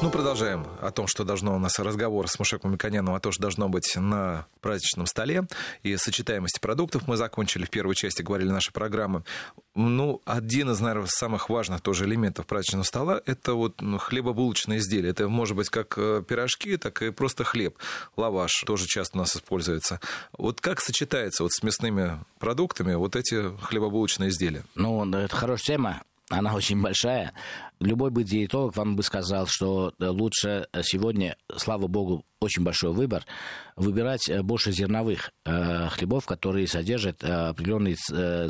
Ну, продолжаем о том, что должно у нас разговор с Мушеком Миконяном, о том, что должно быть на праздничном столе. И сочетаемость продуктов мы закончили в первой части, говорили нашей программы. Ну, один из, наверное, самых важных тоже элементов праздничного стола – это вот ну, хлебобулочные изделия. Это может быть как э, пирожки, так и просто хлеб. Лаваш тоже часто у нас используется. Вот как сочетается вот с мясными продуктами вот эти хлебобулочные изделия? Ну, это хорошая тема она очень большая. Любой бы диетолог вам бы сказал, что э, лучше э, сегодня, слава богу, очень большой выбор, выбирать э, больше зерновых э, хлебов, которые содержат определенные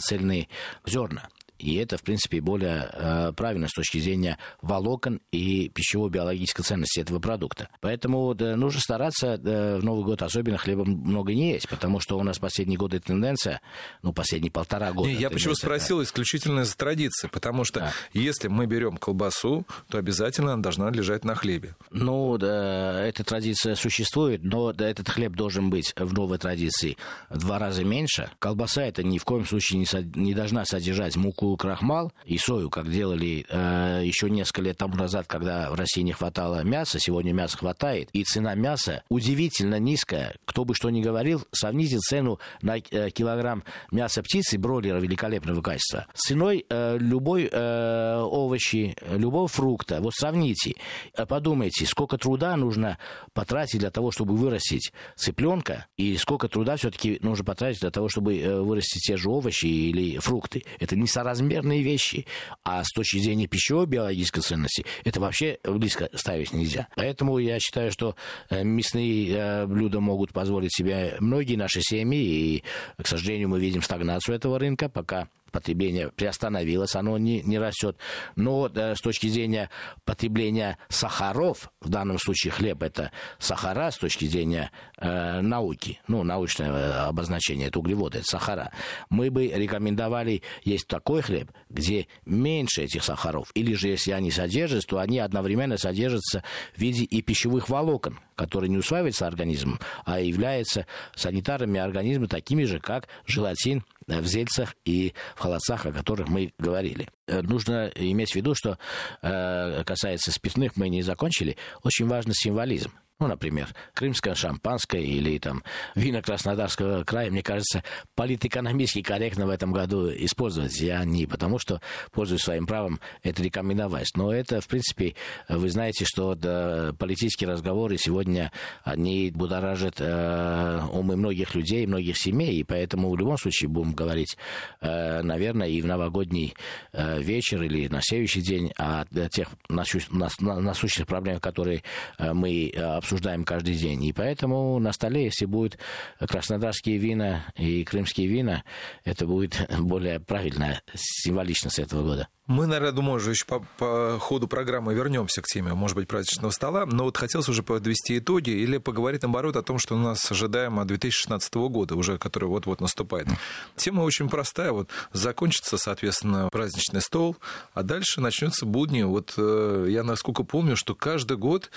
цельные зерна. И это, в принципе, более э, правильно с точки зрения волокон и пищево-биологической ценности этого продукта. Поэтому да, нужно стараться да, в Новый год особенно хлеба много не есть, потому что у нас последние годы тенденция, ну, последние полтора года. Не, я почему спросил исключительно из традиции, потому что да. если мы берем колбасу, то обязательно она должна лежать на хлебе. Ну, да, эта традиция существует, но да, этот хлеб должен быть в новой традиции в два раза меньше. Колбаса это ни в коем случае не, со, не должна содержать муку крахмал и сою, как делали э, еще несколько лет тому назад, когда в России не хватало мяса, сегодня мяса хватает, и цена мяса удивительно низкая. Кто бы что ни говорил, сравните цену на э, килограмм мяса птицы, бройлера великолепного качества, с ценой э, любой э, овощи, любого фрукта. Вот сравните, э, подумайте, сколько труда нужно потратить для того, чтобы вырастить цыпленка, и сколько труда все-таки нужно потратить для того, чтобы э, вырастить те же овощи или фрукты. Это не соразмерно размерные вещи. А с точки зрения пищевой биологической ценности это вообще близко ставить нельзя. Поэтому я считаю, что э, мясные э, блюда могут позволить себе многие наши семьи. И, к сожалению, мы видим стагнацию этого рынка, пока потребление приостановилось, оно не, не растет. Но э, с точки зрения потребления сахаров, в данном случае хлеб это сахара с точки зрения э, науки, ну, научное э, обозначение, это углеводы, это сахара, мы бы рекомендовали есть такой хлеб, где меньше этих сахаров. Или же, если они содержатся, то они одновременно содержатся в виде и пищевых волокон, которые не усваиваются организмом, а являются санитарами организма такими же, как желатин, в зельцах и в холодцах, о которых мы говорили. Э, нужно иметь в виду, что э, касается спиртных, мы не закончили, очень важный символизм. Ну, например, крымское шампанское или там вина Краснодарского края, мне кажется, политэкономически корректно в этом году использовать. Я не потому, что пользуюсь своим правом это рекомендовать. Но это, в принципе, вы знаете, что да, политические разговоры сегодня, они будоражат э, умы многих людей, многих семей, и поэтому в любом случае будем говорить, э, наверное, и в новогодний э, вечер или на следующий день о тех насущных проблемах, которые э, мы обсуждаем обсуждаем каждый день. И поэтому на столе, если будут краснодарские вина и крымские вина, это будет более правильно, символично с этого года. Мы, наверное, думаю, уже еще по, по ходу программы вернемся к теме, может быть, праздничного стола. Но вот хотелось уже подвести итоги или поговорить, наоборот, о том, что у нас ожидаемо 2016 года, уже который вот-вот наступает. Тема очень простая. Вот закончится, соответственно, праздничный стол, а дальше начнется будни. Вот э, я, насколько помню, что каждый год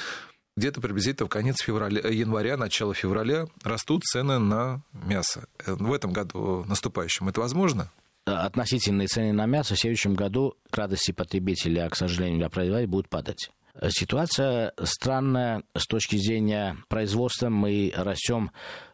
где-то приблизительно в конец февраля, э, января, начало февраля растут цены на мясо. Э, в этом году наступающем это возможно? Относительные цены на мясо в следующем году к радости потребителя, а, к сожалению, для производителя будут падать. Ситуация странная с точки зрения производства. Мы растем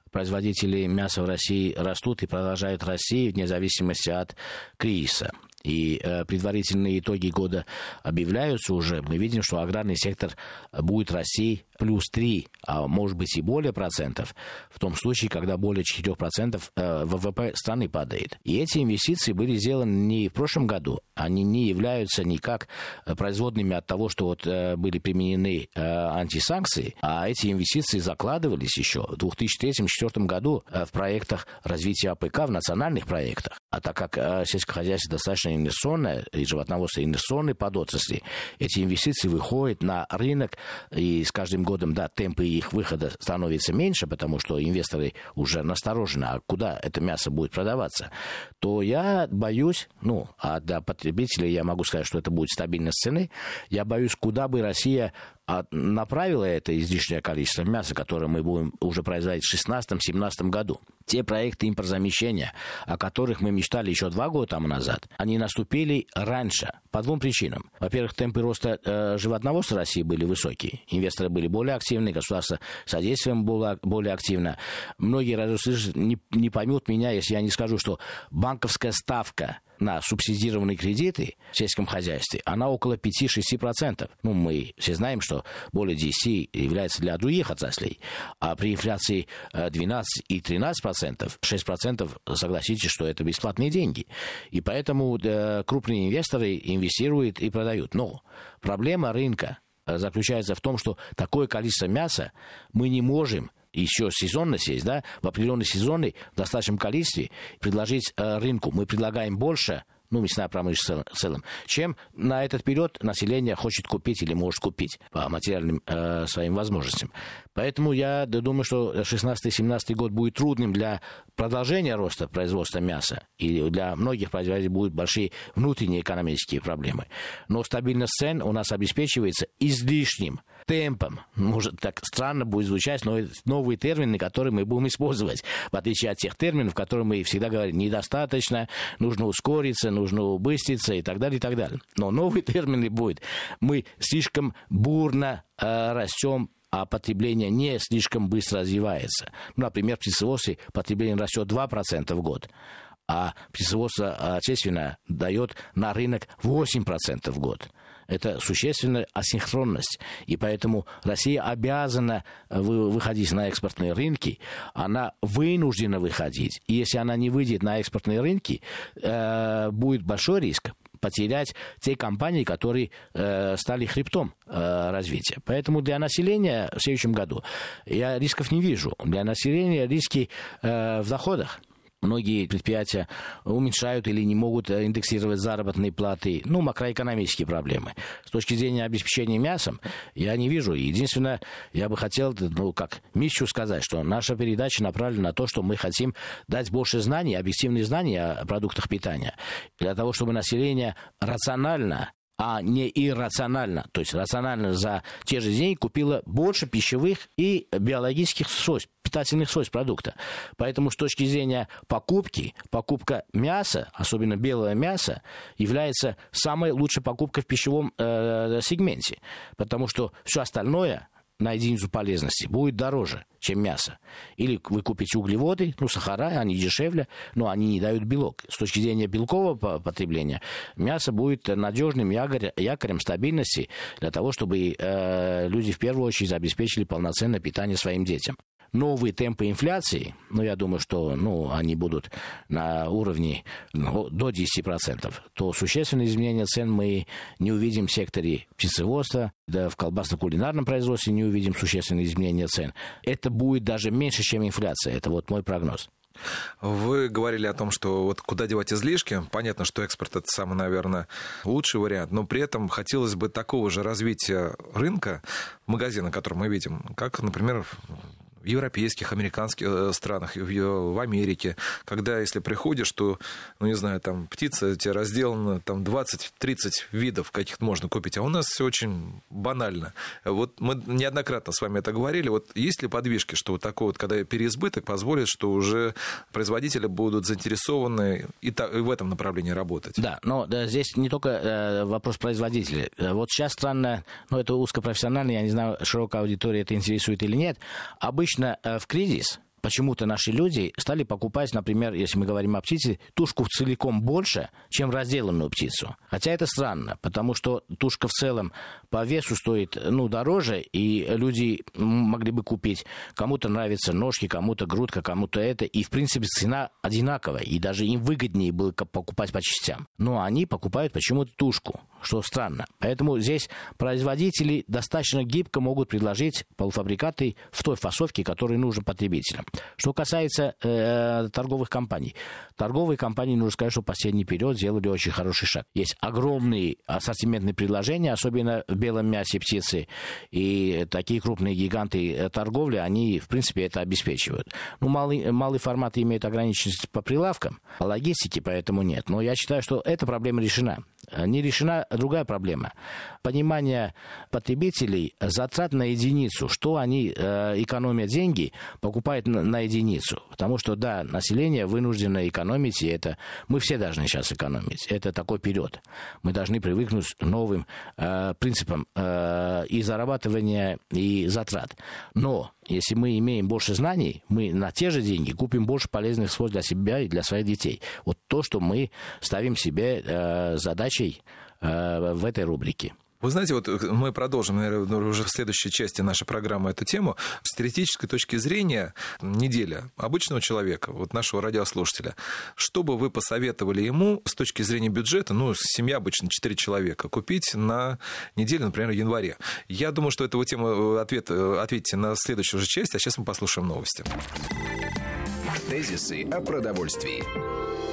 производители мяса в России растут и продолжают расти вне зависимости от кризиса и э, предварительные итоги года объявляются уже, мы видим, что аграрный сектор будет расти плюс 3, а может быть и более процентов, в том случае, когда более 4 процентов э, ВВП страны падает. И эти инвестиции были сделаны не в прошлом году, они не являются никак э, производными от того, что вот э, были применены э, антисанкции, а эти инвестиции закладывались еще в 2003-2004 году э, в проектах развития АПК, в национальных проектах. А так как э, сельское хозяйство достаточно инвестиционное, и животноводство инвестиционной подотрасли, эти инвестиции выходят на рынок, и с каждым годом, да, темпы их выхода становятся меньше, потому что инвесторы уже насторожены, а куда это мясо будет продаваться, то я боюсь, ну, а для потребителей я могу сказать, что это будет стабильность цены, я боюсь, куда бы Россия а направила это излишнее количество мяса, которое мы будем уже производить в 2016-2017 году. Те проекты импортозамещения, о которых мы мечтали еще два года тому назад, они наступили раньше по двум причинам. Во-первых, темпы роста э, животноводства России были высокие. Инвесторы были более активны, государство содействием было более активно. Многие радиослушатели не, не поймут меня, если я не скажу, что банковская ставка на субсидированные кредиты в сельском хозяйстве, она около 5-6%. Ну, мы все знаем, что более 10 является для других отраслей. А при инфляции 12 э, и 13%, 6% согласитесь, что это бесплатные деньги. И поэтому э, крупные инвесторы инвестируют и продают. Но проблема рынка э, заключается в том, что такое количество мяса мы не можем еще сезонность есть, да, в определенные сезоны в достаточном количестве предложить э, рынку. Мы предлагаем больше, ну, мясная промышленность в целом, чем на этот период население хочет купить или может купить по материальным э, своим возможностям. Поэтому я думаю, что 16-17 год будет трудным для продолжения роста производства мяса. И для многих производителей будут большие внутренние экономические проблемы. Но стабильность цен у нас обеспечивается излишним темпом. Может, так странно будет звучать, но это новые термины, которые мы будем использовать, в отличие от тех терминов, которые мы всегда говорим, недостаточно, нужно ускориться, нужно убыстриться и так далее, и так далее. Но новые термины будут. Мы слишком бурно э, растем а потребление не слишком быстро развивается. Ну, например, птицеводстве потребление растет 2% в год, а птицеводство отечественное дает на рынок 8% в год это существенная асинхронность. И поэтому Россия обязана э, выходить на экспортные рынки, она вынуждена выходить. И если она не выйдет на экспортные рынки, э, будет большой риск потерять те компании, которые э, стали хребтом э, развития. Поэтому для населения в следующем году я рисков не вижу. Для населения риски э, в доходах. Многие предприятия уменьшают или не могут э, индексировать заработные платы. Ну, макроэкономические проблемы. С точки зрения обеспечения мясом, я не вижу. Единственное, я бы хотел, ну, как Мищу сказать, что наша передача направлена на то, что мы хотим дать больше знаний, объективных знаний о продуктах питания. Для того, чтобы население рационально а не иррационально, то есть рационально за те же деньги купила больше пищевых и биологических свойств, питательных свойств продукта. Поэтому с точки зрения покупки, покупка мяса, особенно белого мяса, является самой лучшей покупкой в пищевом э, сегменте, потому что все остальное на единицу полезности будет дороже, чем мясо. Или вы купите углеводы, ну, сахара, они дешевле, но они не дают белок. С точки зрения белкового потребления, мясо будет надежным якорем, стабильности для того, чтобы э, люди в первую очередь обеспечили полноценное питание своим детям новые темпы инфляции, ну, я думаю, что ну, они будут на уровне ну, до 10%, то существенные изменения цен мы не увидим в секторе птицеводства, да в колбасно-кулинарном производстве не увидим существенные изменения цен. Это будет даже меньше, чем инфляция. Это вот мой прогноз. Вы говорили о том, что вот куда девать излишки. Понятно, что экспорт это самый, наверное, лучший вариант, но при этом хотелось бы такого же развития рынка, магазина, который мы видим, как, например, в европейских, американских э, странах, в Америке, когда если приходишь, то, ну, не знаю, там птица тебе разделана, там 20-30 видов каких-то можно купить, а у нас все очень банально. Вот мы неоднократно с вами это говорили, вот есть ли подвижки, что вот такой вот, когда переизбыток позволит, что уже производители будут заинтересованы и, в этом направлении работать? Да, но здесь не только э, вопрос производителей. Э, вот сейчас странно, ну, это узкопрофессионально, я не знаю, широкая аудитория это интересует или нет, обычно обычно э, в кризис почему-то наши люди стали покупать, например, если мы говорим о птице, тушку целиком больше, чем разделанную птицу. Хотя это странно, потому что тушка в целом по весу стоит ну, дороже, и люди могли бы купить. Кому-то нравятся ножки, кому-то грудка, кому-то это. И, в принципе, цена одинаковая, и даже им выгоднее было покупать по частям. Но они покупают почему-то тушку, что странно. Поэтому здесь производители достаточно гибко могут предложить полуфабрикаты в той фасовке, которая нужна потребителям. Что касается э, торговых компаний. Торговые компании, нужно сказать, что в последний период сделали очень хороший шаг. Есть огромные ассортиментные предложения, особенно в белом мясе птицы. И такие крупные гиганты э, торговли, они, в принципе, это обеспечивают. Ну, малый, малый формат имеет ограниченность по прилавкам, по логистике, поэтому нет. Но я считаю, что эта проблема решена. Не решена другая проблема. Понимание потребителей затрат на единицу, что они э, экономят деньги, покупают на, на единицу. Потому что, да, население вынуждено экономить, и это мы все должны сейчас экономить. Это такой период. Мы должны привыкнуть к новым э, принципам э, и зарабатывания, и затрат. Но если мы имеем больше знаний, мы на те же деньги купим больше полезных свойств для себя и для своих детей. Вот то, что мы ставим себе э, задачей э, в этой рубрике. Вы знаете, вот э, мы продолжим, наверное, уже в следующей части нашей программы эту тему. С теоретической точки зрения, неделя обычного человека, вот нашего радиослушателя, что бы вы посоветовали ему с точки зрения бюджета, ну, семья обычно 4 человека, купить на неделю, например, в январе? Я думаю, что эту тему ответ, ответите на следующую же часть, а сейчас мы послушаем новости. Тезисы о продовольствии.